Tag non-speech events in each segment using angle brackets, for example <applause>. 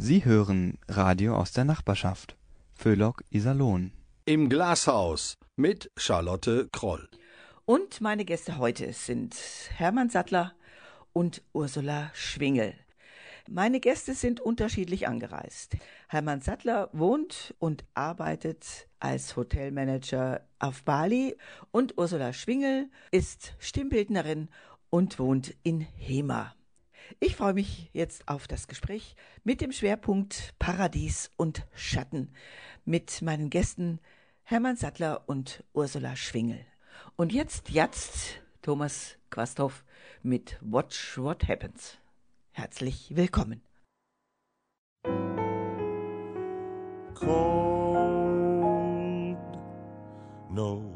Sie hören Radio aus der Nachbarschaft. Föhlock Iserlohn. Im Glashaus mit Charlotte Kroll. Und meine Gäste heute sind Hermann Sattler und Ursula Schwingel. Meine Gäste sind unterschiedlich angereist. Hermann Sattler wohnt und arbeitet als Hotelmanager auf Bali und Ursula Schwingel ist Stimmbildnerin und wohnt in Hema. Ich freue mich jetzt auf das Gespräch mit dem Schwerpunkt Paradies und Schatten mit meinen Gästen Hermann Sattler und Ursula Schwingel. Und jetzt, jetzt Thomas Quasthoff mit Watch What Happens. Herzlich willkommen. Cold. No,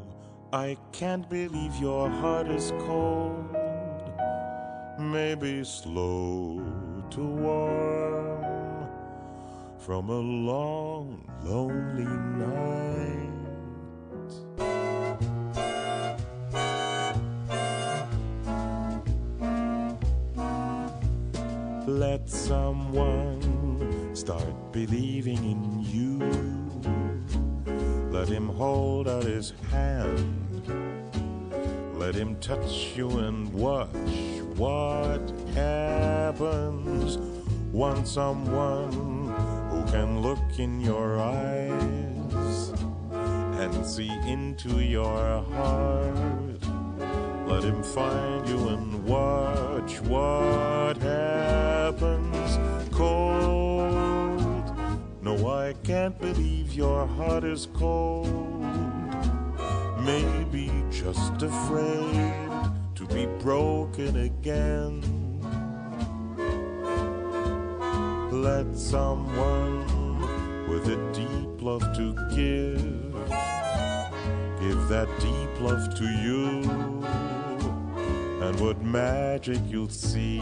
I can't believe your heart is cold. Maybe slow to warm from a long, lonely night. Let someone start believing in you. Let him hold out his hand. Let him touch you and watch what happens. Want someone who can look in your eyes and see into your heart. Let him find you and watch what happens. Cold. No, I can't believe your heart is cold. Maybe just afraid be broken again. Let someone with a deep love to give, give that deep love to you. And what magic you'll see.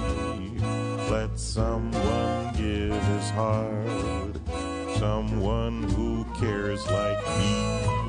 Let someone give his heart, someone who cares like me.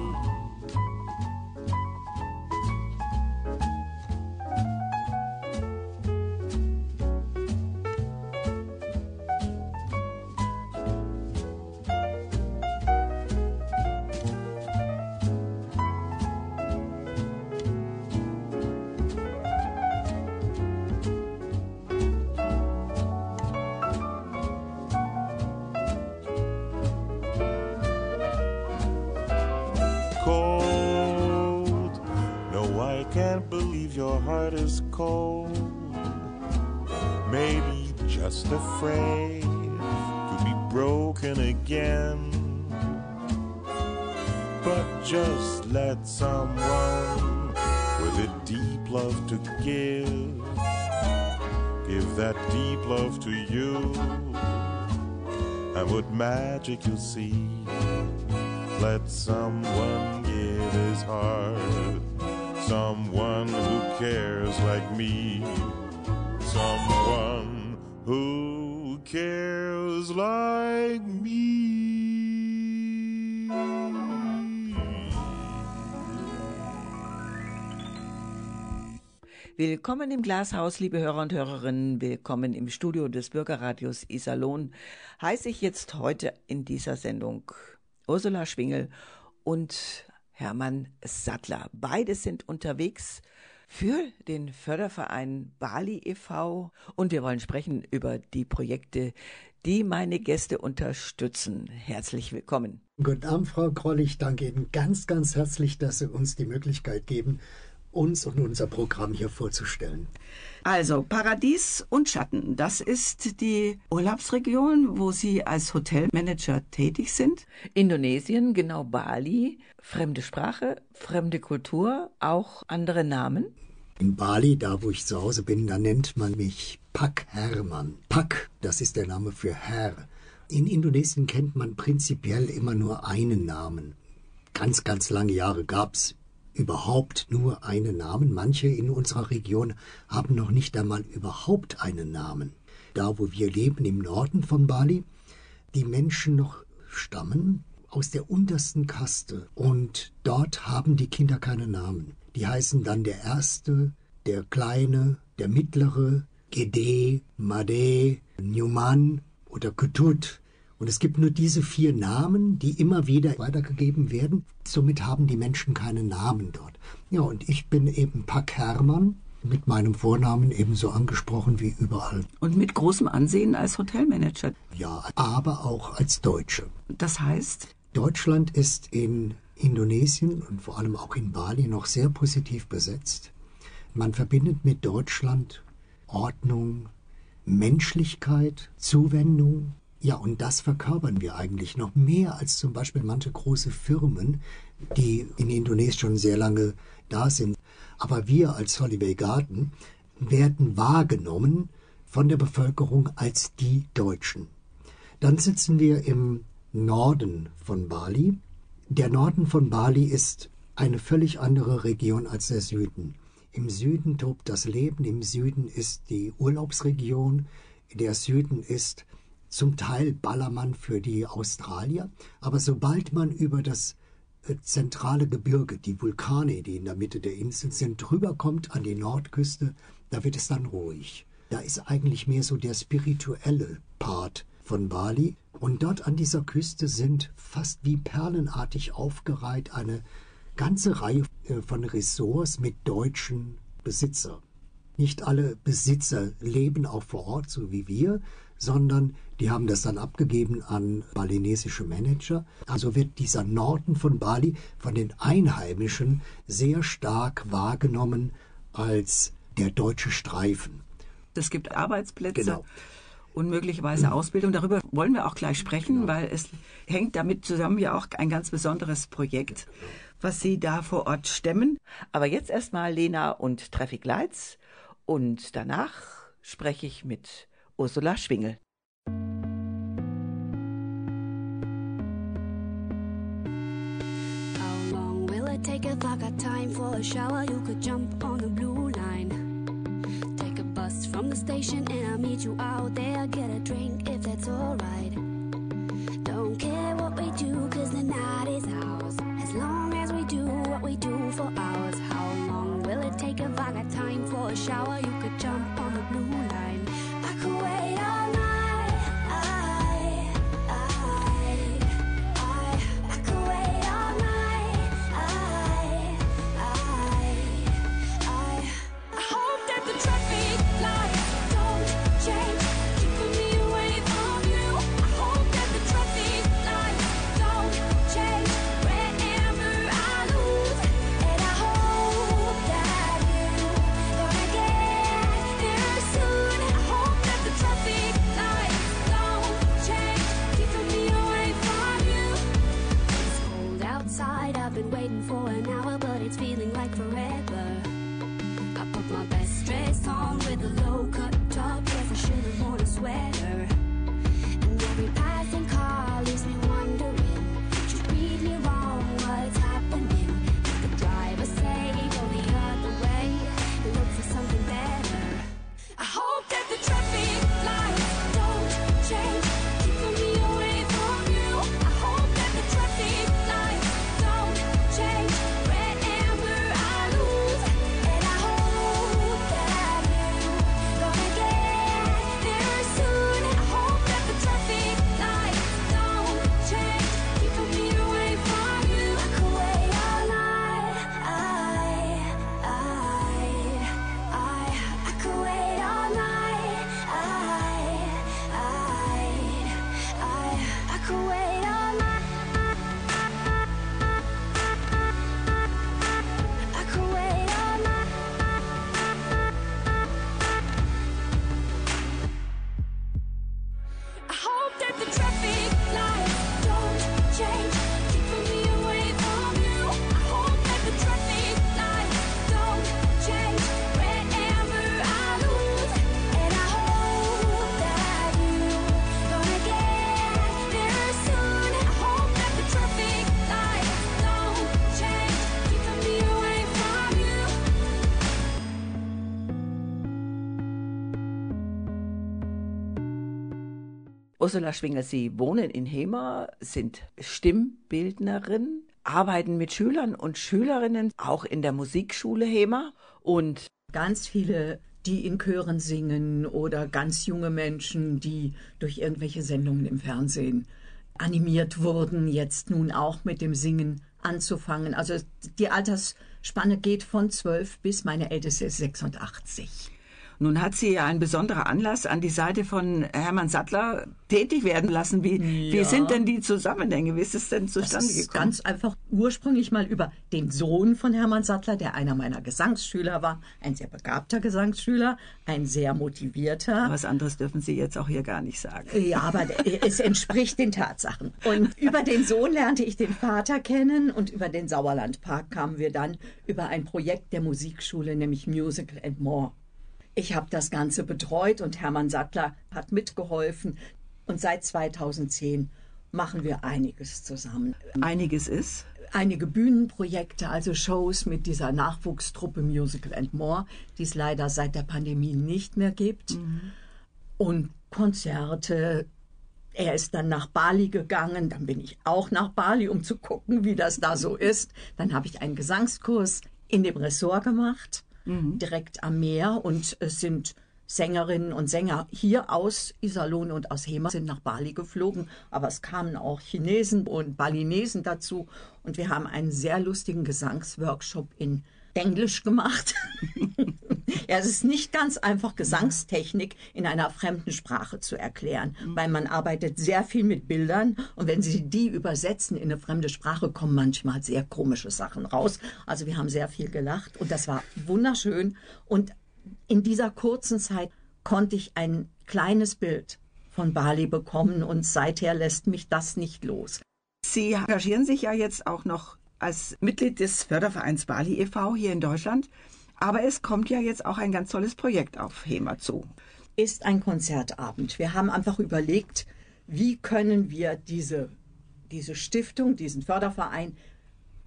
And what magic you'll see. Let someone give his heart. Someone who cares like me. Someone who cares like me. Willkommen im Glashaus, liebe Hörer und Hörerinnen. Willkommen im Studio des Bürgerradios Iserlohn. Heiße ich jetzt heute in dieser Sendung Ursula Schwingel und Hermann Sattler. Beide sind unterwegs für den Förderverein Bali e.V. und wir wollen sprechen über die Projekte, die meine Gäste unterstützen. Herzlich willkommen. Guten Abend, Frau Kroll. Ich danke Ihnen ganz, ganz herzlich, dass Sie uns die Möglichkeit geben, uns und unser Programm hier vorzustellen. Also Paradies und Schatten, das ist die Urlaubsregion, wo Sie als Hotelmanager tätig sind. Indonesien, genau Bali, fremde Sprache, fremde Kultur, auch andere Namen. In Bali, da wo ich zu Hause bin, da nennt man mich Pak Hermann. Pak, das ist der Name für Herr. In Indonesien kennt man prinzipiell immer nur einen Namen. Ganz, ganz lange Jahre gab's überhaupt nur einen Namen. Manche in unserer Region haben noch nicht einmal überhaupt einen Namen. Da, wo wir leben, im Norden von Bali, die Menschen noch stammen aus der untersten Kaste und dort haben die Kinder keine Namen. Die heißen dann der Erste, der Kleine, der Mittlere, Gede, Made, Newman oder Kutut. Und es gibt nur diese vier Namen, die immer wieder weitergegeben werden. Somit haben die Menschen keine Namen dort. Ja, und ich bin eben Pack Hermann, mit meinem Vornamen ebenso angesprochen wie überall. Und mit großem Ansehen als Hotelmanager. Ja, aber auch als Deutsche. Das heißt? Deutschland ist in Indonesien und vor allem auch in Bali noch sehr positiv besetzt. Man verbindet mit Deutschland Ordnung, Menschlichkeit, Zuwendung. Ja, und das verkörpern wir eigentlich noch mehr als zum Beispiel manche große Firmen, die in Indonesien schon sehr lange da sind. Aber wir als Holiday Garden werden wahrgenommen von der Bevölkerung als die Deutschen. Dann sitzen wir im Norden von Bali. Der Norden von Bali ist eine völlig andere Region als der Süden. Im Süden tobt das Leben, im Süden ist die Urlaubsregion, der Süden ist zum Teil Ballermann für die Australier, aber sobald man über das äh, zentrale Gebirge, die Vulkane, die in der Mitte der Insel sind, drüber kommt an die Nordküste, da wird es dann ruhig. Da ist eigentlich mehr so der spirituelle Part von Bali. Und dort an dieser Küste sind fast wie perlenartig aufgereiht eine ganze Reihe äh, von Ressorts mit deutschen Besitzern. Nicht alle Besitzer leben auch vor Ort, so wie wir, sondern die haben das dann abgegeben an balinesische Manager. Also wird dieser Norden von Bali von den Einheimischen sehr stark wahrgenommen als der deutsche Streifen. Es gibt Arbeitsplätze. Genau und möglicherweise Ausbildung. Darüber wollen wir auch gleich sprechen, weil es hängt damit zusammen ja auch ein ganz besonderes Projekt was Sie da vor Ort stemmen. Aber jetzt erstmal Lena und Traffic Lights und danach spreche ich mit Ursula Schwingel. How long will it take if I got time for a shower? You could jump on the blue line. Take a bus from the station and I'll meet you out there. Get a drink if that's alright. Don't care what we do, cause the night is ours. As long as we do what we do for hours. How long will it take if I got time for a shower? You could jump on the blue line. I Ursula Schwinger, Sie wohnen in Hema, sind Stimmbildnerin, arbeiten mit Schülern und Schülerinnen, auch in der Musikschule Hema und ganz viele die in Chören singen oder ganz junge Menschen, die durch irgendwelche Sendungen im Fernsehen animiert wurden, jetzt nun auch mit dem Singen anzufangen. Also die Altersspanne geht von zwölf bis meine älteste ist 86. Nun hat sie ja ein besonderer Anlass an die Seite von Hermann Sattler tätig werden lassen. Wie, ja. wie sind denn die Zusammenhänge? Wie ist es denn zustande das ist gekommen? Ganz einfach ursprünglich mal über den Sohn von Hermann Sattler, der einer meiner Gesangsschüler war, ein sehr begabter Gesangsschüler, ein sehr motivierter. Was anderes dürfen Sie jetzt auch hier gar nicht sagen. Ja, aber <laughs> es entspricht den Tatsachen. Und über den Sohn lernte ich den Vater kennen und über den Sauerlandpark kamen wir dann über ein Projekt der Musikschule, nämlich Musical and More. Ich habe das Ganze betreut und Hermann Sattler hat mitgeholfen. Und seit 2010 machen wir einiges zusammen. Einiges ist? Einige Bühnenprojekte, also Shows mit dieser Nachwuchstruppe Musical and More, die es leider seit der Pandemie nicht mehr gibt. Mhm. Und Konzerte. Er ist dann nach Bali gegangen, dann bin ich auch nach Bali, um zu gucken, wie das da so ist. Dann habe ich einen Gesangskurs in dem Ressort gemacht mhm. direkt am Meer und es sind Sängerinnen und Sänger hier aus Iserlohn und aus Hema sind nach Bali geflogen, aber es kamen auch Chinesen und Balinesen dazu und wir haben einen sehr lustigen Gesangsworkshop in Englisch gemacht. <laughs> ja, es ist nicht ganz einfach, Gesangstechnik in einer fremden Sprache zu erklären, mhm. weil man arbeitet sehr viel mit Bildern und wenn Sie die übersetzen in eine fremde Sprache, kommen manchmal sehr komische Sachen raus. Also wir haben sehr viel gelacht und das war wunderschön und in dieser kurzen Zeit konnte ich ein kleines Bild von Bali bekommen und seither lässt mich das nicht los. Sie engagieren sich ja jetzt auch noch als Mitglied des Fördervereins Bali e.V. hier in Deutschland. Aber es kommt ja jetzt auch ein ganz tolles Projekt auf HEMA zu. Ist ein Konzertabend. Wir haben einfach überlegt, wie können wir diese, diese Stiftung, diesen Förderverein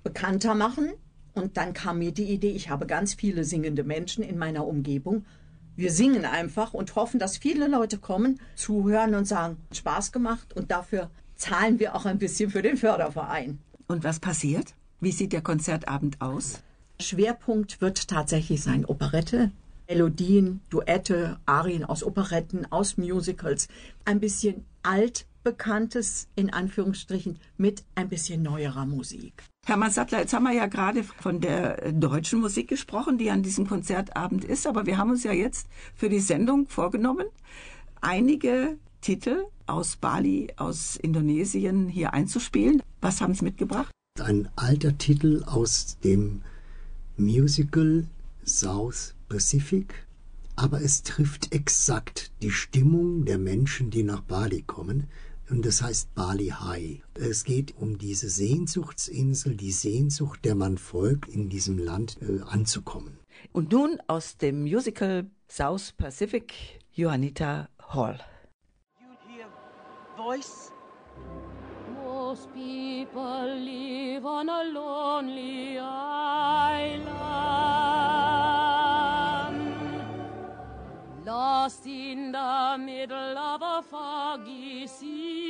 bekannter machen. Und dann kam mir die Idee, ich habe ganz viele singende Menschen in meiner Umgebung. Wir singen einfach und hoffen, dass viele Leute kommen, zuhören und sagen, Spaß gemacht und dafür zahlen wir auch ein bisschen für den Förderverein. Und was passiert? Wie sieht der Konzertabend aus? Schwerpunkt wird tatsächlich sein Operette, Melodien, Duette, Arien aus Operetten, aus Musicals, ein bisschen altbekanntes in Anführungsstrichen mit ein bisschen neuerer Musik. Hermann Sattler, jetzt haben wir ja gerade von der deutschen Musik gesprochen, die an diesem Konzertabend ist, aber wir haben uns ja jetzt für die Sendung vorgenommen, einige Titel aus Bali, aus Indonesien hier einzuspielen. Was haben Sie mitgebracht? Ein alter Titel aus dem Musical South Pacific, aber es trifft exakt die Stimmung der Menschen, die nach Bali kommen. Und das heißt Bali High. Es geht um diese Sehnsuchtsinsel, die Sehnsucht, der man folgt, in diesem Land äh, anzukommen. Und nun aus dem Musical South Pacific, Johannita Hall. You hear voice Most people live on a lonely island, lost in the middle of a foggy sea.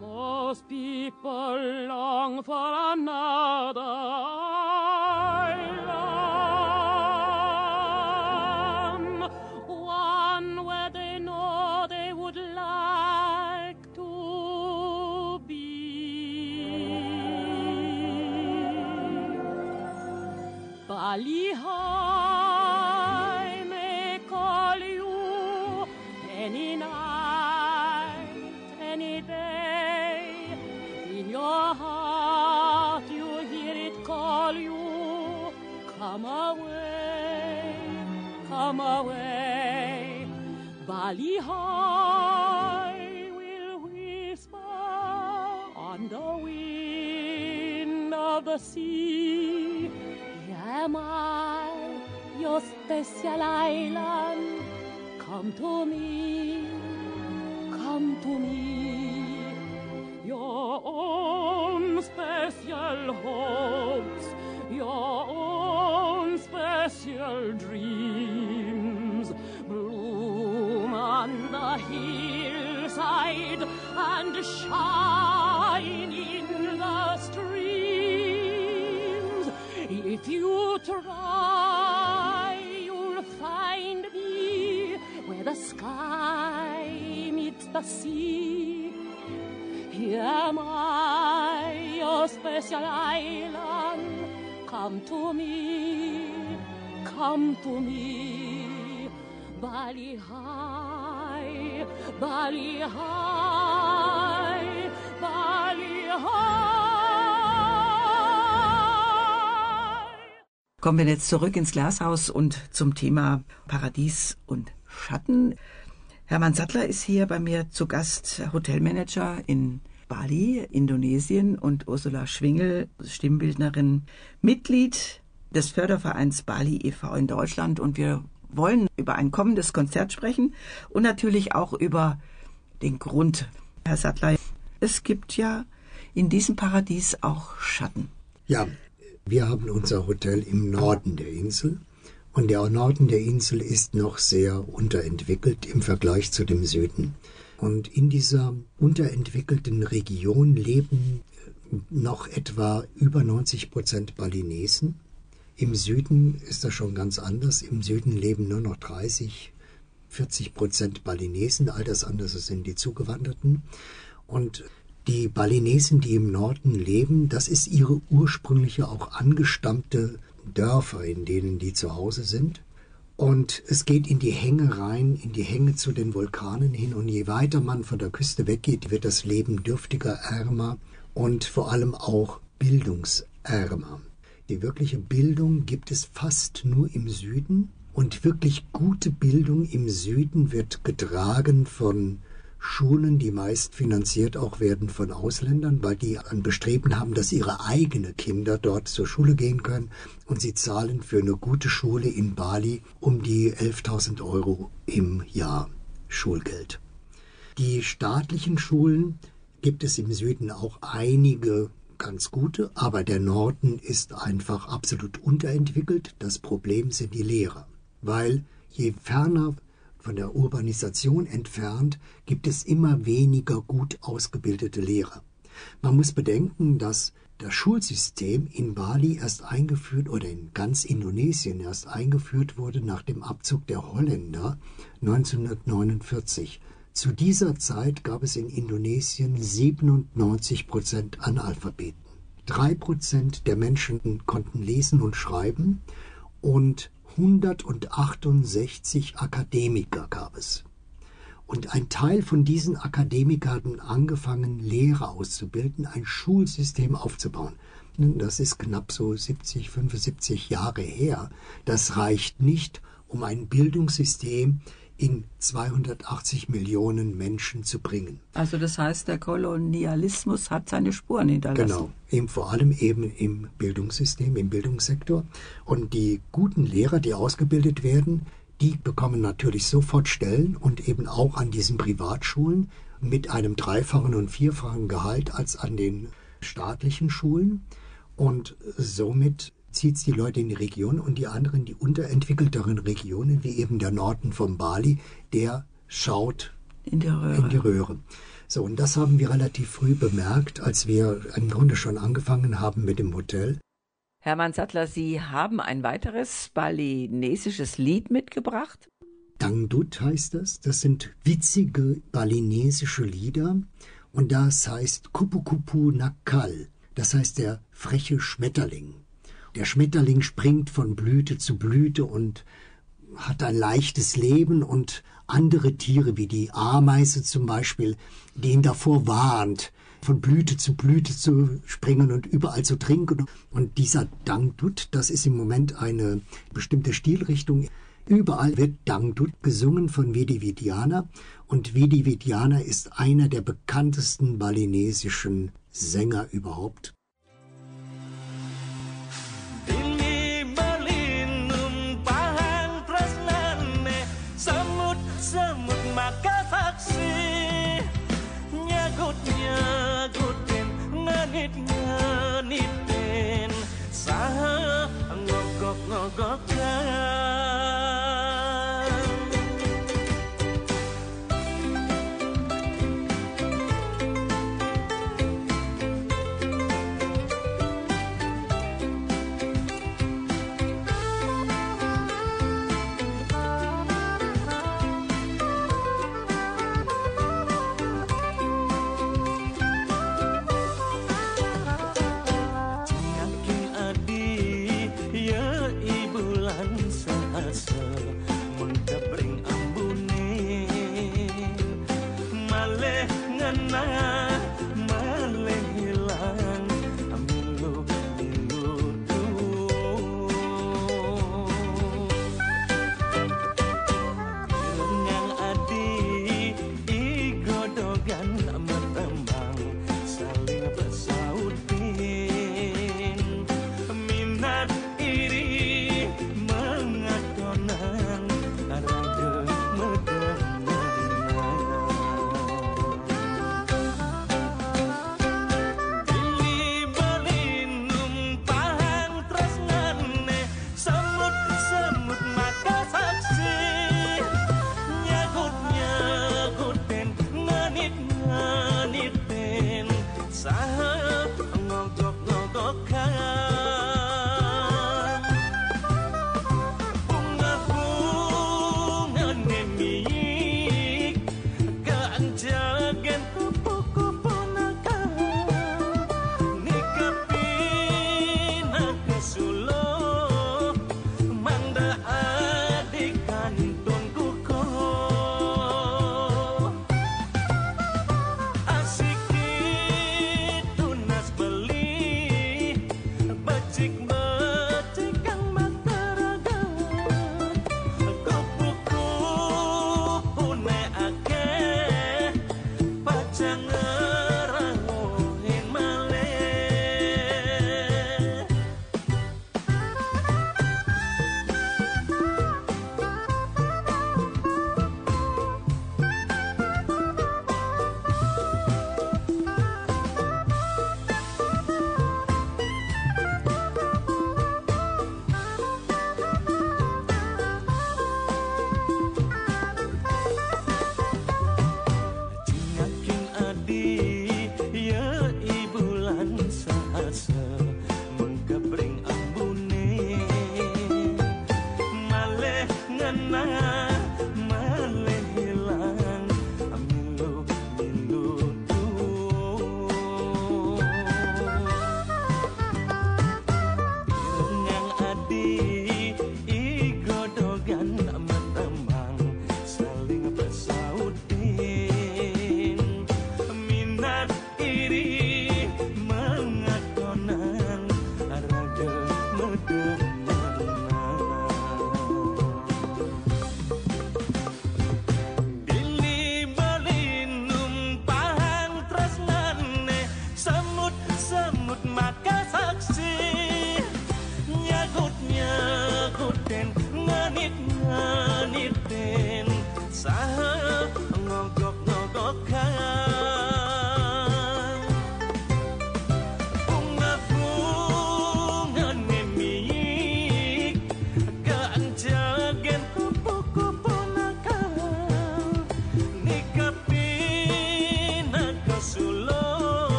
Most people long for another Ali High may call you any night, any day. In your heart you hear it call you. Come away, come away. Bali High will whisper on the wind of the sea am I, your special island. Come to me, come to me. Your own special hopes, your own special dreams bloom on the hillside and shine sea. Here am I, your special island. Come to me, come to me. Bali High, Bali High, Bali High. Kommen wir jetzt zurück ins Glashaus und zum Thema Paradies und Schatten. Hermann Sattler ist hier bei mir zu Gast, Hotelmanager in Bali, Indonesien und Ursula Schwingel, Stimmbildnerin, Mitglied des Fördervereins Bali e.V. in Deutschland und wir wollen über ein kommendes Konzert sprechen und natürlich auch über den Grund. Herr Sattler, es gibt ja in diesem Paradies auch Schatten. Ja, wir haben unser Hotel im Norden der Insel und der Norden der Insel ist noch sehr unterentwickelt im Vergleich zu dem Süden. Und in dieser unterentwickelten Region leben noch etwa über 90 Prozent Balinesen. Im Süden ist das schon ganz anders. Im Süden leben nur noch 30, 40 Prozent Balinesen. All das andere sind die Zugewanderten. Und die Balinesen, die im Norden leben, das ist ihre ursprüngliche, auch angestammte Dörfer, in denen die zu Hause sind. Und es geht in die Hänge rein, in die Hänge zu den Vulkanen hin. Und je weiter man von der Küste weggeht, wird das Leben dürftiger, ärmer und vor allem auch bildungsärmer. Die wirkliche Bildung gibt es fast nur im Süden. Und wirklich gute Bildung im Süden wird getragen von Schulen, die meist finanziert auch werden von Ausländern, weil die ein Bestreben haben, dass ihre eigenen Kinder dort zur Schule gehen können und sie zahlen für eine gute Schule in Bali um die 11.000 Euro im Jahr Schulgeld. Die staatlichen Schulen gibt es im Süden auch einige ganz gute, aber der Norden ist einfach absolut unterentwickelt. Das Problem sind die Lehrer, weil je ferner von der Urbanisation entfernt, gibt es immer weniger gut ausgebildete Lehrer. Man muss bedenken, dass das Schulsystem in Bali erst eingeführt oder in ganz Indonesien erst eingeführt wurde nach dem Abzug der Holländer 1949. Zu dieser Zeit gab es in Indonesien 97 Prozent Analphabeten. Drei Prozent der Menschen konnten lesen und schreiben und 168 Akademiker gab es. Und ein Teil von diesen Akademikern hatten angefangen, Lehrer auszubilden, ein Schulsystem aufzubauen. Das ist knapp so 70, 75 Jahre her. Das reicht nicht, um ein Bildungssystem in 280 Millionen Menschen zu bringen. Also das heißt, der Kolonialismus hat seine Spuren hinterlassen. Genau, eben vor allem eben im Bildungssystem, im Bildungssektor. Und die guten Lehrer, die ausgebildet werden, die bekommen natürlich sofort Stellen und eben auch an diesen Privatschulen mit einem dreifachen und vierfachen Gehalt als an den staatlichen Schulen. Und somit zieht es die Leute in die Region und die anderen, die unterentwickelteren Regionen, wie eben der Norden von Bali, der schaut in die Röhre. In die Röhre. So, und das haben wir relativ früh bemerkt, als wir im Grunde schon angefangen haben mit dem Hotel. Hermann Sattler, Sie haben ein weiteres balinesisches Lied mitgebracht. Dangdut heißt das. Das sind witzige balinesische Lieder. Und das heißt Kupu Kupu Nakal. Das heißt der freche Schmetterling. Der Schmetterling springt von Blüte zu Blüte und hat ein leichtes Leben und andere Tiere wie die Ameise zum Beispiel, die ihn davor warnt, von Blüte zu Blüte zu springen und überall zu trinken. Und dieser Dangdut, das ist im Moment eine bestimmte Stilrichtung. Überall wird Dangdut gesungen von Vidi Vidiana und Vidi Vidiana ist einer der bekanntesten balinesischen Sänger überhaupt. ra một mà cá phát xì nhà gột nhà gột tiền nga nít nga nít tên xa ngọc ngọc ngọc gọt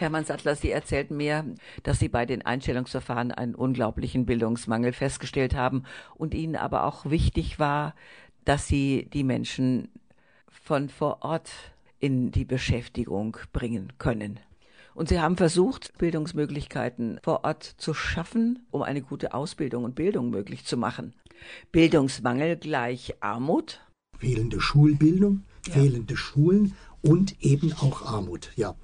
Hermann Sattler, Sie erzählten mir, dass Sie bei den Einstellungsverfahren einen unglaublichen Bildungsmangel festgestellt haben und Ihnen aber auch wichtig war, dass Sie die Menschen von vor Ort in die Beschäftigung bringen können. Und Sie haben versucht, Bildungsmöglichkeiten vor Ort zu schaffen, um eine gute Ausbildung und Bildung möglich zu machen. Bildungsmangel gleich Armut? Fehlende Schulbildung, Ja. fehlende Schulen und eben auch Armut. Ja,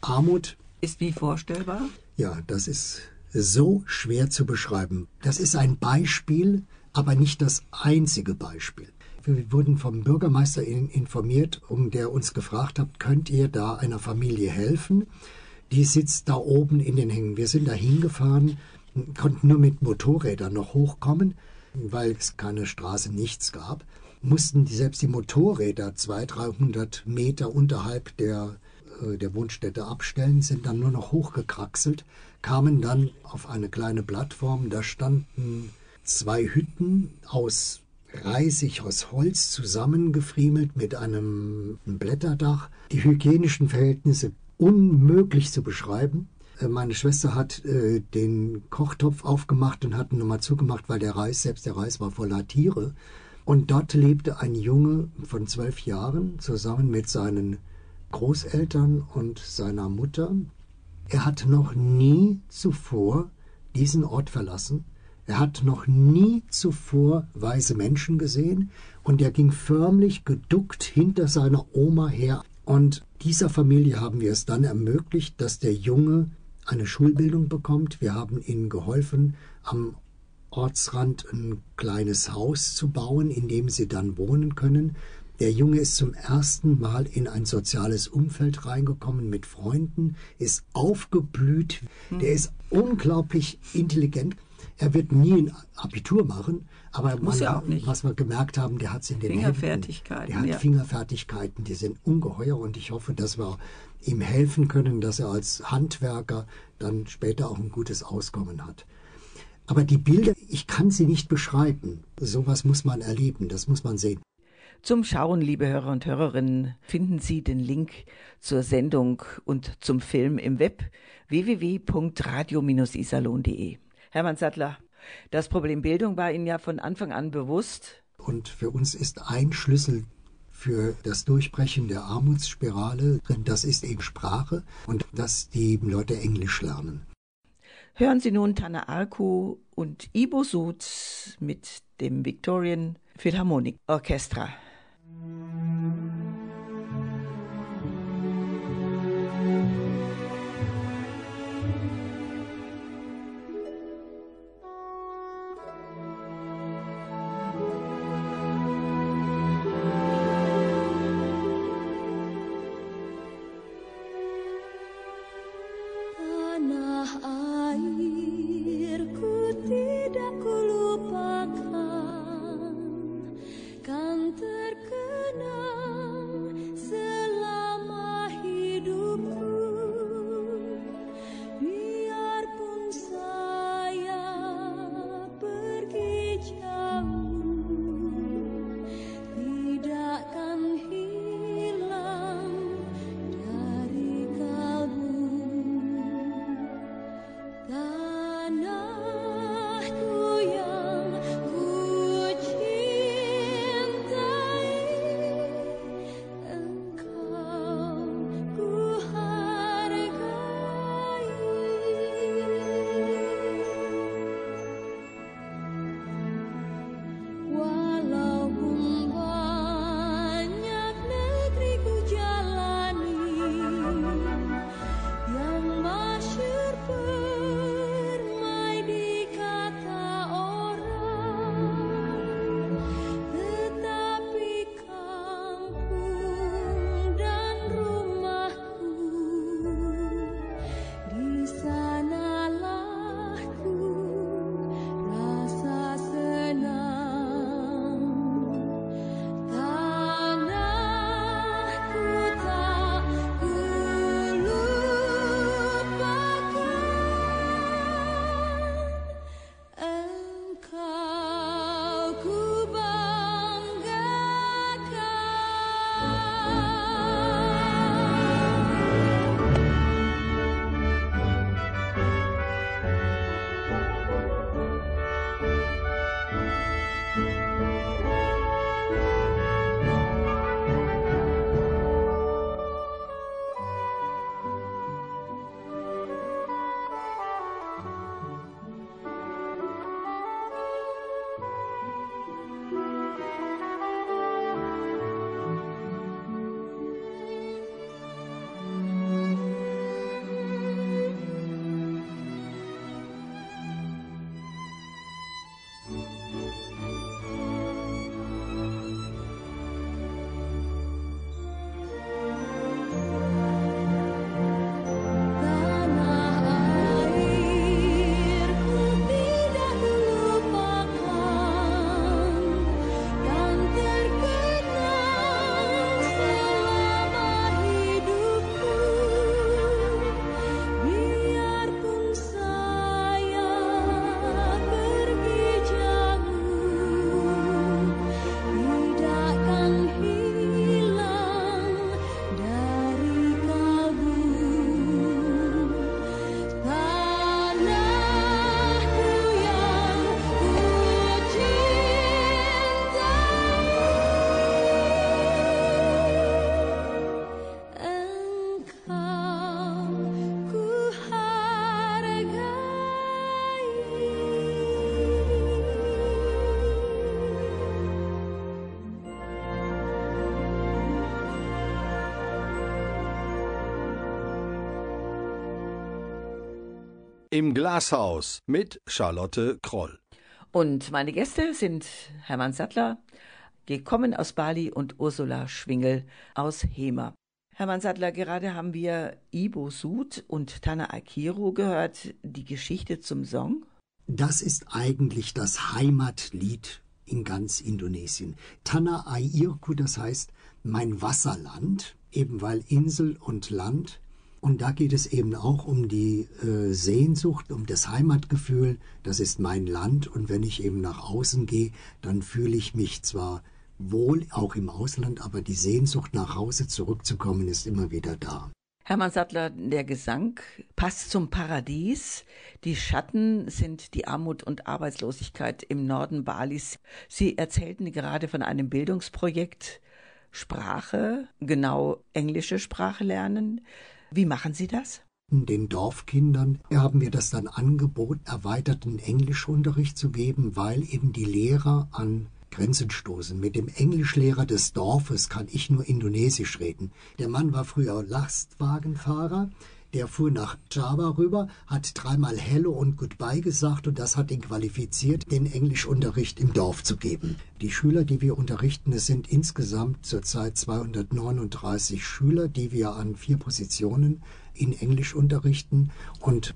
Armut Ist wie vorstellbar? Ja, das ist so schwer zu beschreiben. Das ist ein Beispiel, aber nicht das einzige Beispiel. Wir wurden vom Bürgermeister in- informiert, um der uns gefragt hat, könnt ihr da einer Familie helfen? Die sitzt da oben in den Hängen. Wir sind da hingefahren, konnten nur mit Motorrädern noch hochkommen, weil es keine Straße, nichts gab. Mussten die, selbst die Motorräder 200, 300 Meter unterhalb der der Wohnstätte abstellen, sind dann nur noch hochgekraxelt, kamen dann auf eine kleine Plattform, da standen zwei Hütten aus Reisig aus Holz zusammengefriemelt mit einem Blätterdach. Die hygienischen Verhältnisse unmöglich zu beschreiben. Äh, Meine Schwester hat äh, den Kochtopf aufgemacht und hat ihn nochmal zugemacht, weil der Reis, selbst der Reis war voller Tiere. Und dort lebte ein Junge von zwölf Jahren zusammen mit seinen Großeltern und seiner Mutter. Er hat noch nie zuvor diesen Ort verlassen. Er hat noch nie zuvor weise Menschen gesehen und er ging förmlich geduckt hinter seiner Oma her. Und dieser Familie haben wir es dann ermöglicht, dass der Junge eine Schulbildung bekommt. Wir haben ihnen geholfen, am Ortsrand ein kleines Haus zu bauen, in dem sie dann wohnen können. Der Junge ist zum ersten Mal in ein soziales Umfeld reingekommen mit Freunden, ist aufgeblüht, der ist unglaublich intelligent. Er wird nie ein Abitur machen, aber Muss man, ja was wir gemerkt haben, der hat es in den Fingerfertigkeiten, Händen. Der hat ja. Fingerfertigkeiten, die sind ungeheuer und ich hoffe, dass wir ihm helfen können, dass er als Handwerker dann später auch ein gutes Auskommen hat. Aber die Bilder, ich kann sie nicht beschreiben. Sowas muss man erleben, das muss man sehen. Zum Schauen, liebe Hörer und Hörerinnen, finden Sie den Link zur Sendung und zum Film im Web www.radio-isalon.de. Hermann Sattler, das Problem Bildung war Ihnen ja von Anfang an bewusst. Und für uns ist ein Schlüssel für das Durchbrechen der Armutsspirale, das ist eben Sprache und dass die Leute Englisch lernen. Hören Sie nun Tana Arku und Ibo Sud mit dem Victorian Philharmonic Orchestra. Im Glashaus mit Charlotte Kroll. Und meine Gäste sind Hermann Sattler, gekommen aus Bali, und Ursula Schwingel aus Hema. Hermann Sattler, gerade haben wir Ibo Sud und Tana Akiro gehört, die Geschichte zum Song. Das ist eigentlich das Heimatlied in ganz Indonesien. Tanah Airku, das heißt mein Wasserland, eben weil Insel und Land. Und da geht es eben auch um die äh, Sehnsucht, um das Heimatgefühl, das ist mein Land. Und wenn ich eben nach außen gehe, dann fühle ich mich zwar wohl, auch im Ausland, aber die Sehnsucht nach Hause zurückzukommen ist immer wieder da. Hermann Sattler, der Gesang passt zum Paradies. Die Schatten sind die Armut und Arbeitslosigkeit im Norden Balis. Sie erzählten gerade von einem Bildungsprojekt Sprache, genau englische Sprache lernen. Wie machen Sie das? Den Dorfkindern haben wir das dann angeboten, erweiterten Englischunterricht zu geben, weil eben die Lehrer an Grenzen stoßen. Mit dem Englischlehrer des Dorfes kann ich nur Indonesisch reden. Der Mann war früher Lastwagenfahrer. Der fuhr nach Java rüber, hat dreimal Hello und Goodbye gesagt und das hat ihn qualifiziert, den Englischunterricht im Dorf zu geben. Die Schüler, die wir unterrichten, es sind insgesamt zurzeit 239 Schüler, die wir an vier Positionen in Englisch unterrichten und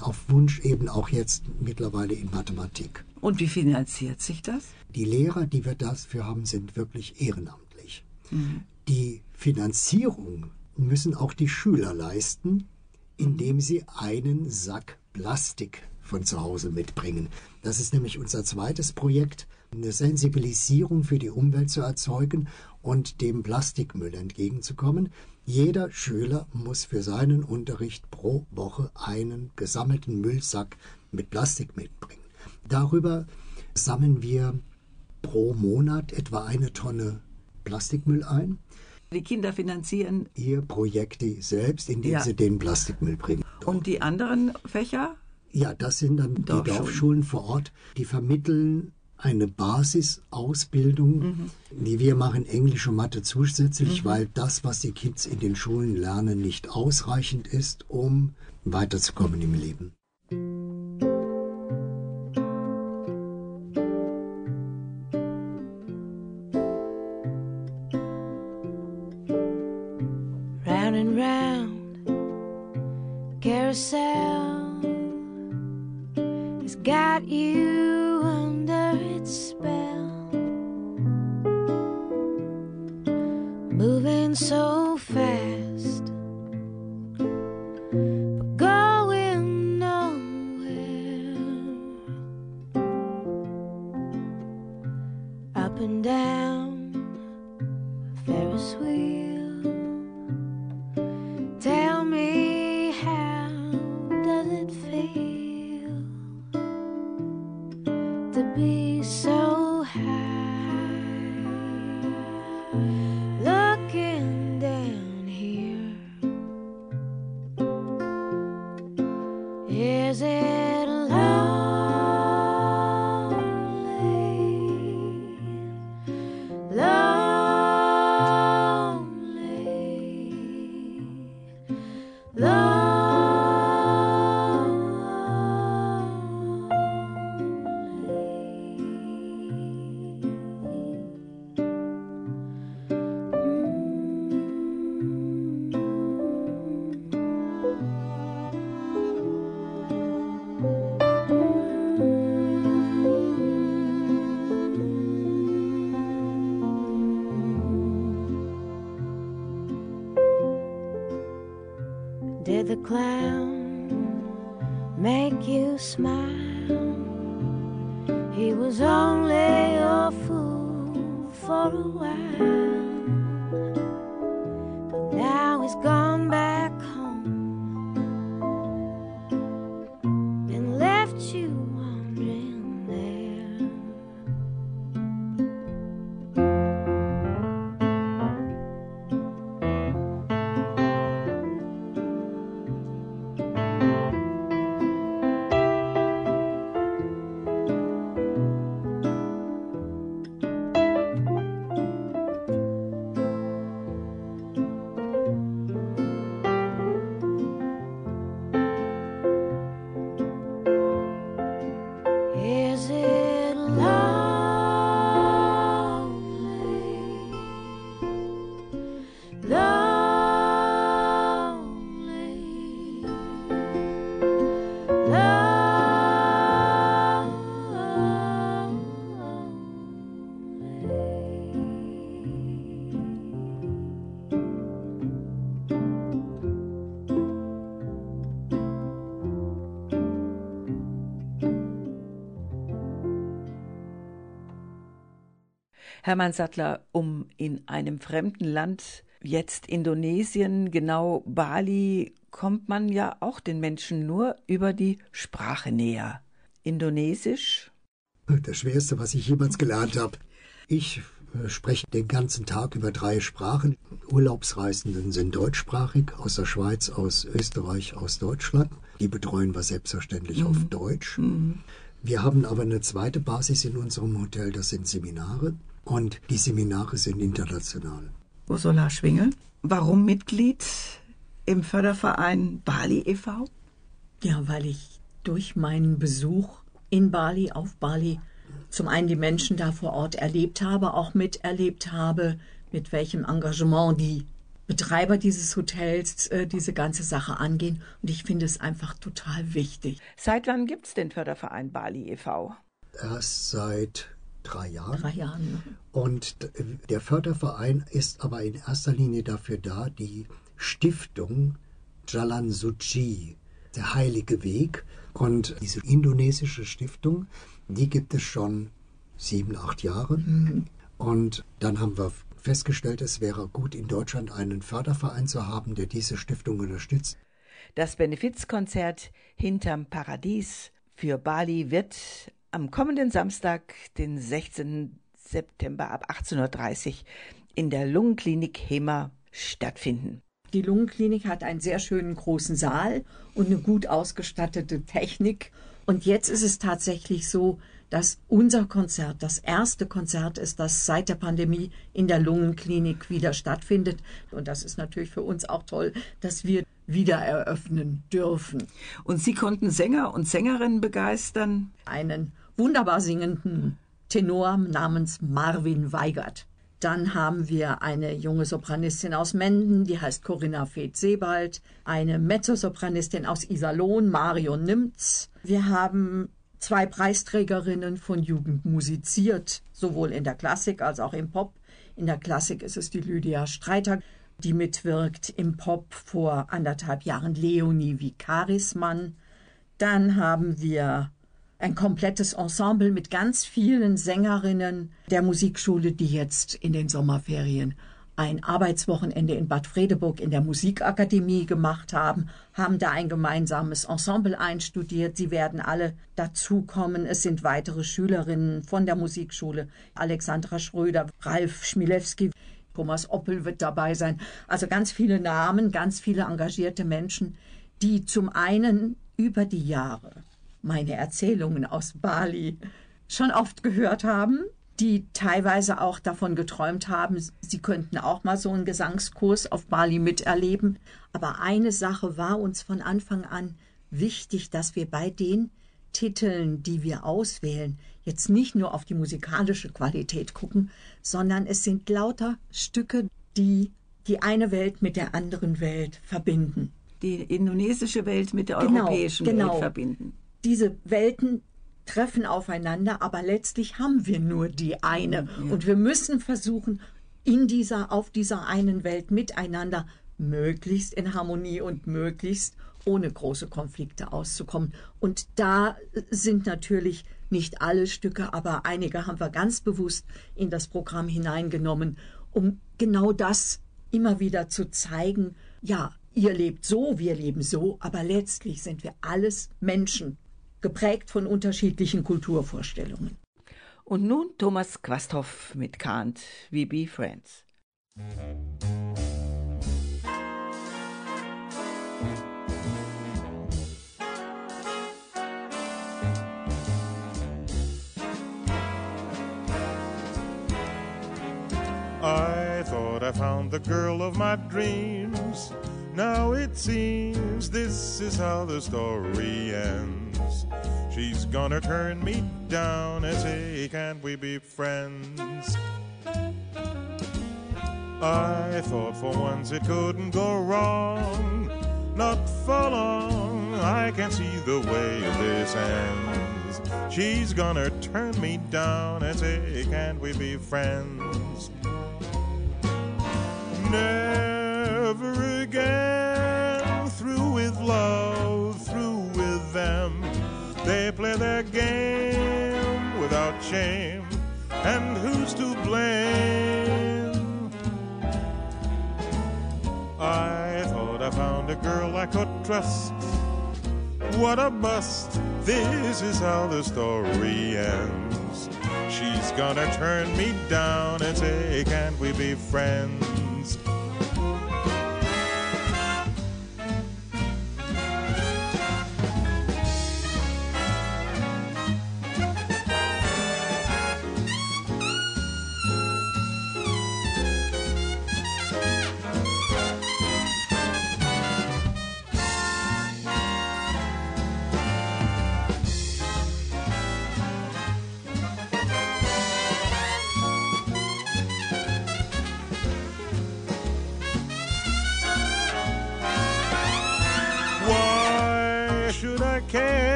auf Wunsch eben auch jetzt mittlerweile in Mathematik. Und wie finanziert sich das? Die Lehrer, die wir dafür haben, sind wirklich ehrenamtlich. Mhm. Die Finanzierung müssen auch die Schüler leisten, indem sie einen Sack Plastik von zu Hause mitbringen. Das ist nämlich unser zweites Projekt, eine Sensibilisierung für die Umwelt zu erzeugen und dem Plastikmüll entgegenzukommen. Jeder Schüler muss für seinen Unterricht pro Woche einen gesammelten Müllsack mit Plastik mitbringen. Darüber sammeln wir pro Monat etwa eine Tonne Plastikmüll ein. Die Kinder finanzieren ihr Projekte selbst, indem ja. sie den Plastikmüll bringen. Und die anderen Fächer? Ja, das sind dann Dorfschulen. die Dorfschulen vor Ort, die vermitteln eine Basisausbildung, mhm. die wir machen, Englisch und Mathe zusätzlich, mhm. weil das, was die Kids in den Schulen lernen, nicht ausreichend ist, um weiterzukommen im Leben. So fast, Hermann Sattler, um in einem fremden Land, jetzt Indonesien, genau Bali, kommt man ja auch den Menschen nur über die Sprache näher. Indonesisch? Das Schwerste, was ich jemals gelernt habe. Ich äh, spreche den ganzen Tag über drei Sprachen. Urlaubsreisenden sind deutschsprachig, aus der Schweiz, aus Österreich, aus Deutschland. Die betreuen wir selbstverständlich mhm. auf Deutsch. Mhm. Wir haben aber eine zweite Basis in unserem Hotel, das sind Seminare. Und die Seminare sind international. Ursula Schwingel, warum Mitglied im Förderverein Bali e.V.? Ja, weil ich durch meinen Besuch in Bali, auf Bali, zum einen die Menschen da vor Ort erlebt habe, auch miterlebt habe, mit welchem Engagement die Betreiber dieses Hotels äh, diese ganze Sache angehen. Und ich finde es einfach total wichtig. Seit wann gibt es den Förderverein Bali e.V.? Erst seit drei Jahren. Drei Jahren. Und der Förderverein ist aber in erster Linie dafür da, die Stiftung Jalan Suci, der Heilige Weg. Und diese indonesische Stiftung, die gibt es schon sieben, acht Jahre. Mhm. Und dann haben wir festgestellt, es wäre gut, in Deutschland einen Förderverein zu haben, der diese Stiftung unterstützt. Das Benefizkonzert Hinterm Paradies für Bali wird am kommenden Samstag, den 16. September ab 18.30 Uhr in der Lungenklinik Hema stattfinden. Die Lungenklinik hat einen sehr schönen großen Saal und eine gut ausgestattete Technik. Und jetzt ist es tatsächlich so, dass unser Konzert das erste Konzert ist, das seit der Pandemie in der Lungenklinik wieder stattfindet. Und das ist natürlich für uns auch toll, dass wir wieder eröffnen dürfen. Und Sie konnten Sänger und Sängerinnen begeistern? Einen wunderbar singenden Tenor namens Marvin Weigert. Dann haben wir eine junge Sopranistin aus Menden, die heißt Corinna Feth-Sebald, eine Mezzosopranistin aus Iserlohn, Marion Nimtz. Wir haben zwei Preisträgerinnen von Jugend musiziert, sowohl in der Klassik als auch im Pop. In der Klassik ist es die Lydia Streiter, die mitwirkt im Pop vor anderthalb Jahren Leonie Vikarismann. Dann haben wir ein komplettes Ensemble mit ganz vielen Sängerinnen der Musikschule, die jetzt in den Sommerferien ein Arbeitswochenende in Bad Fredeburg in der Musikakademie gemacht haben, haben da ein gemeinsames Ensemble einstudiert. Sie werden alle dazukommen. Es sind weitere Schülerinnen von der Musikschule. Alexandra Schröder, Ralf Schmilewski, Thomas Oppel wird dabei sein. Also ganz viele Namen, ganz viele engagierte Menschen, die zum einen über die Jahre meine Erzählungen aus Bali schon oft gehört haben, die teilweise auch davon geträumt haben, sie könnten auch mal so einen Gesangskurs auf Bali miterleben. Aber eine Sache war uns von Anfang an wichtig, dass wir bei den Titeln, die wir auswählen, jetzt nicht nur auf die musikalische Qualität gucken, sondern es sind lauter Stücke, die die eine Welt mit der anderen Welt verbinden. Die indonesische Welt mit der genau, europäischen genau. Welt verbinden diese Welten treffen aufeinander, aber letztlich haben wir nur die eine. Ja. Und wir müssen versuchen, in dieser, auf dieser einen Welt miteinander möglichst in Harmonie und möglichst ohne große Konflikte auszukommen. Und da sind natürlich nicht alle Stücke, aber einige haben wir ganz bewusst in das Programm hineingenommen, um genau das immer wieder zu zeigen. Ja, ihr lebt so, wir leben so, aber letztlich sind wir alles Menschen geprägt von unterschiedlichen Kulturvorstellungen. Und nun Thomas Quasthoff mit Kant, We Be Friends. I thought I found the girl of my dreams. Now it seems this is how the story ends. She's gonna turn me down and say, Can't we be friends? I thought for once it couldn't go wrong. Not for long, I can see the way this ends. She's gonna turn me down and say, Can't we be friends? Never again. Through with love, through with them. They play their game without shame. and who's to blame? I thought I found a girl I could trust. What a bust! This is how the story ends. She's gonna turn me down and say, Can't we be friends?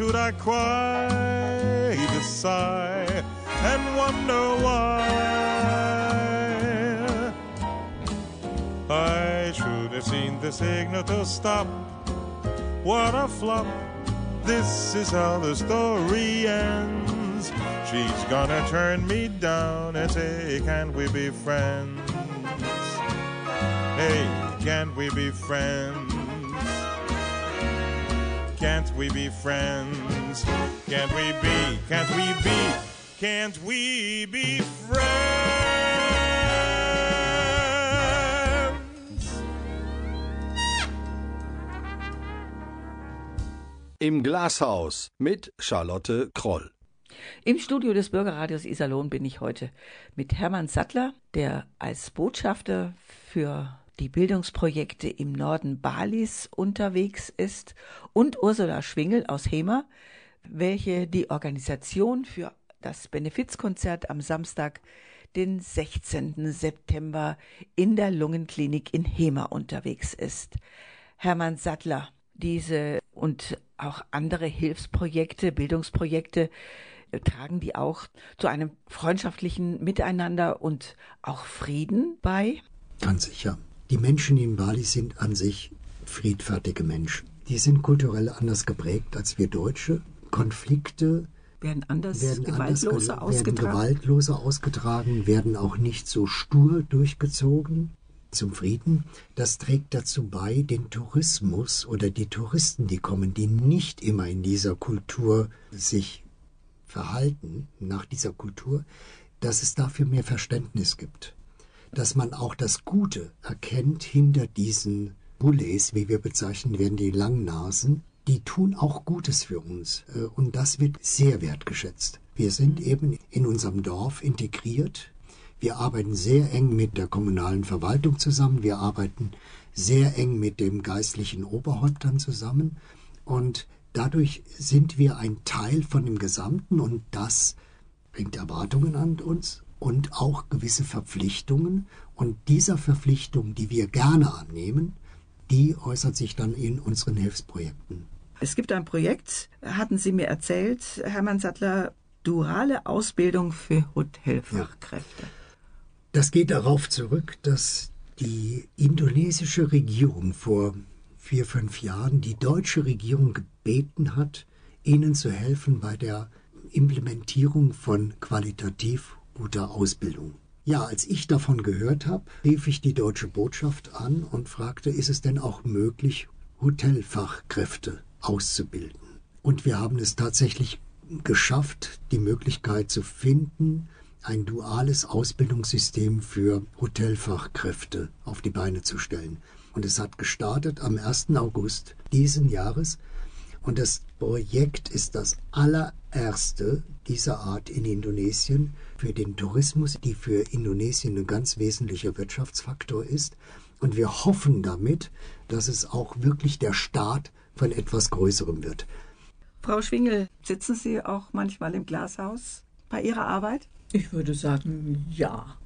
Should I cry to sigh and wonder why? I should have seen the signal to stop. What a flop! This is how the story ends. She's gonna turn me down and say, Can't we be friends? Hey, can't we be friends? Can't we be friends? Can't we be? Can't we be? Can't we be friends? Im Glashaus mit Charlotte Kroll. Im Studio des Bürgerradios Iserlohn bin ich heute mit Hermann Sattler, der als Botschafter für die Bildungsprojekte im Norden Balis unterwegs ist, und Ursula Schwingel aus Hema, welche die Organisation für das Benefizkonzert am Samstag, den 16. September in der Lungenklinik in Hema unterwegs ist. Hermann Sattler, diese und auch andere Hilfsprojekte, Bildungsprojekte, äh, tragen die auch zu einem freundschaftlichen Miteinander und auch Frieden bei? Ganz sicher. Die Menschen in Bali sind an sich friedfertige Menschen. Die sind kulturell anders geprägt als wir Deutsche. Konflikte Werden anders werden anders gewaltloser ausgetragen? werden gewaltloser ausgetragen, werden auch nicht so stur durchgezogen zum Frieden. Das trägt dazu bei, den Tourismus oder die Touristen, die kommen, die nicht immer in dieser Kultur sich verhalten, nach dieser Kultur, dass es dafür mehr Verständnis gibt. Dass man auch das Gute erkennt hinter diesen Bullies, wie wir bezeichnen werden, die Langnasen, die tun auch Gutes für uns. Äh, Und das wird sehr wertgeschätzt. Wir sind eben in unserem Dorf integriert. Wir arbeiten sehr eng mit der kommunalen Verwaltung zusammen. Wir arbeiten sehr eng mit dem geistlichen Oberhäuptern zusammen. Und dadurch sind wir ein Teil von dem Gesamten und das bringt Erwartungen an uns und auch gewisse Verpflichtungen. Und dieser Verpflichtung, die wir gerne annehmen, die äußert sich dann in unseren Hilfsprojekten. Es gibt ein Projekt, hatten Sie mir erzählt, Hermann Sattler, duale Ausbildung für Hotelfachkräfte. Das geht darauf zurück, dass die indonesische Regierung vor vier, fünf Jahren die deutsche Regierung gebeten hat, ihnen zu helfen bei der Implementierung von qualitativ guter Ausbildung. Ja, als ich davon gehört habe, rief ich die deutsche Botschaft an und fragte, ist es denn auch möglich, Hotelfachkräfte auszubilden? Und wir haben es tatsächlich geschafft, die Möglichkeit zu finden, ein duales Ausbildungssystem für Hotelfachkräfte auf die Beine zu stellen. Und es hat gestartet am 1. August diesen Jahres. Und das Projekt ist das allererste dieser Art in Indonesien für den Tourismus, die für Indonesien ein ganz wesentlicher Wirtschaftsfaktor ist. Und wir hoffen damit, dass es auch wirklich der Start von etwas Größerem wird. Frau Schwingel, sitzen Sie auch manchmal im Glashaus bei Ihrer Arbeit? Ich würde sagen, ja.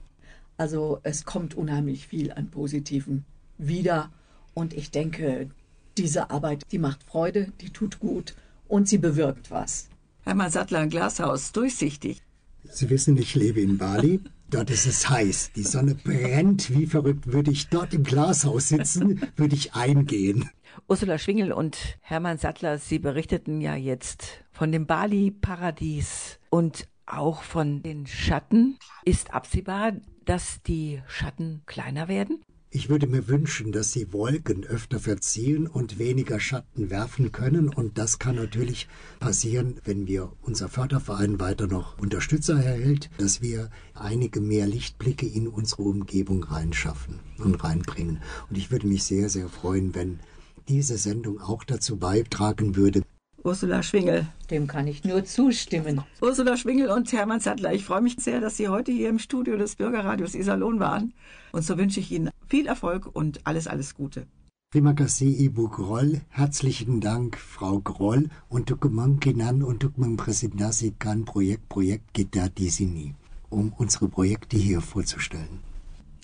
Also es kommt unheimlich viel an Positiven wieder. Und ich denke, diese Arbeit, die macht Freude, die tut gut und sie bewirkt was. Hermann Sattler, ein Glashaus, durchsichtig. Sie wissen, ich lebe in Bali Dort ist es heiß. Die Sonne brennt wie verrückt. Würde ich dort im Glashaus sitzen, würde ich eingehen. Ursula Schwingel und Hermann Sattler, Sie berichteten ja jetzt von dem Bali-Paradies und auch von den Schatten. Ist absehbar, dass die Schatten kleiner werden? Ich würde mir wünschen, dass die Wolken öfter verziehen und weniger Schatten werfen können. Und das kann natürlich passieren, wenn wir unser Förderverein weiter noch Unterstützer erhält, dass wir einige mehr Lichtblicke in unsere Umgebung reinschaffen und reinbringen. Und ich würde mich sehr, sehr freuen, wenn diese Sendung auch dazu beitragen würde, Ursula Schwingel. Dem kann ich nur zustimmen. Ursula Schwingel und Hermann Sattler, ich freue mich sehr, dass Sie heute hier im Studio des Bürgerradios Iserlohn waren. Und so wünsche ich Ihnen viel Erfolg und alles, alles Gute. Terima kasih Ibu Groll. Herzlichen Dank, Frau Groll. Untuk kemungkinan untuk mempresentasikan Projekt-Projekt kita di sini, um unsere Projekte hier vorzustellen.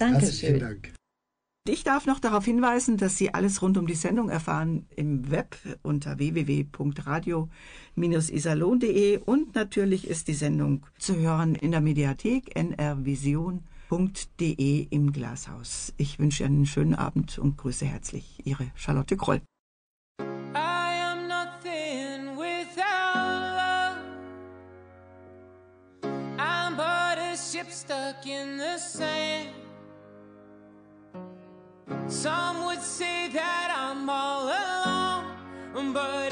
Dankeschön. Dank. Ich darf noch darauf hinweisen, dass Sie alles rund um die Sendung erfahren im Web unter www.radio-isalon.de und natürlich ist die Sendung zu hören in der Mediathek nrvision.de im Glashaus. Ich wünsche einen schönen Abend und grüße herzlich Ihre Charlotte Kroll. Ship stuck in the sand. Some would say that I'm all alone, but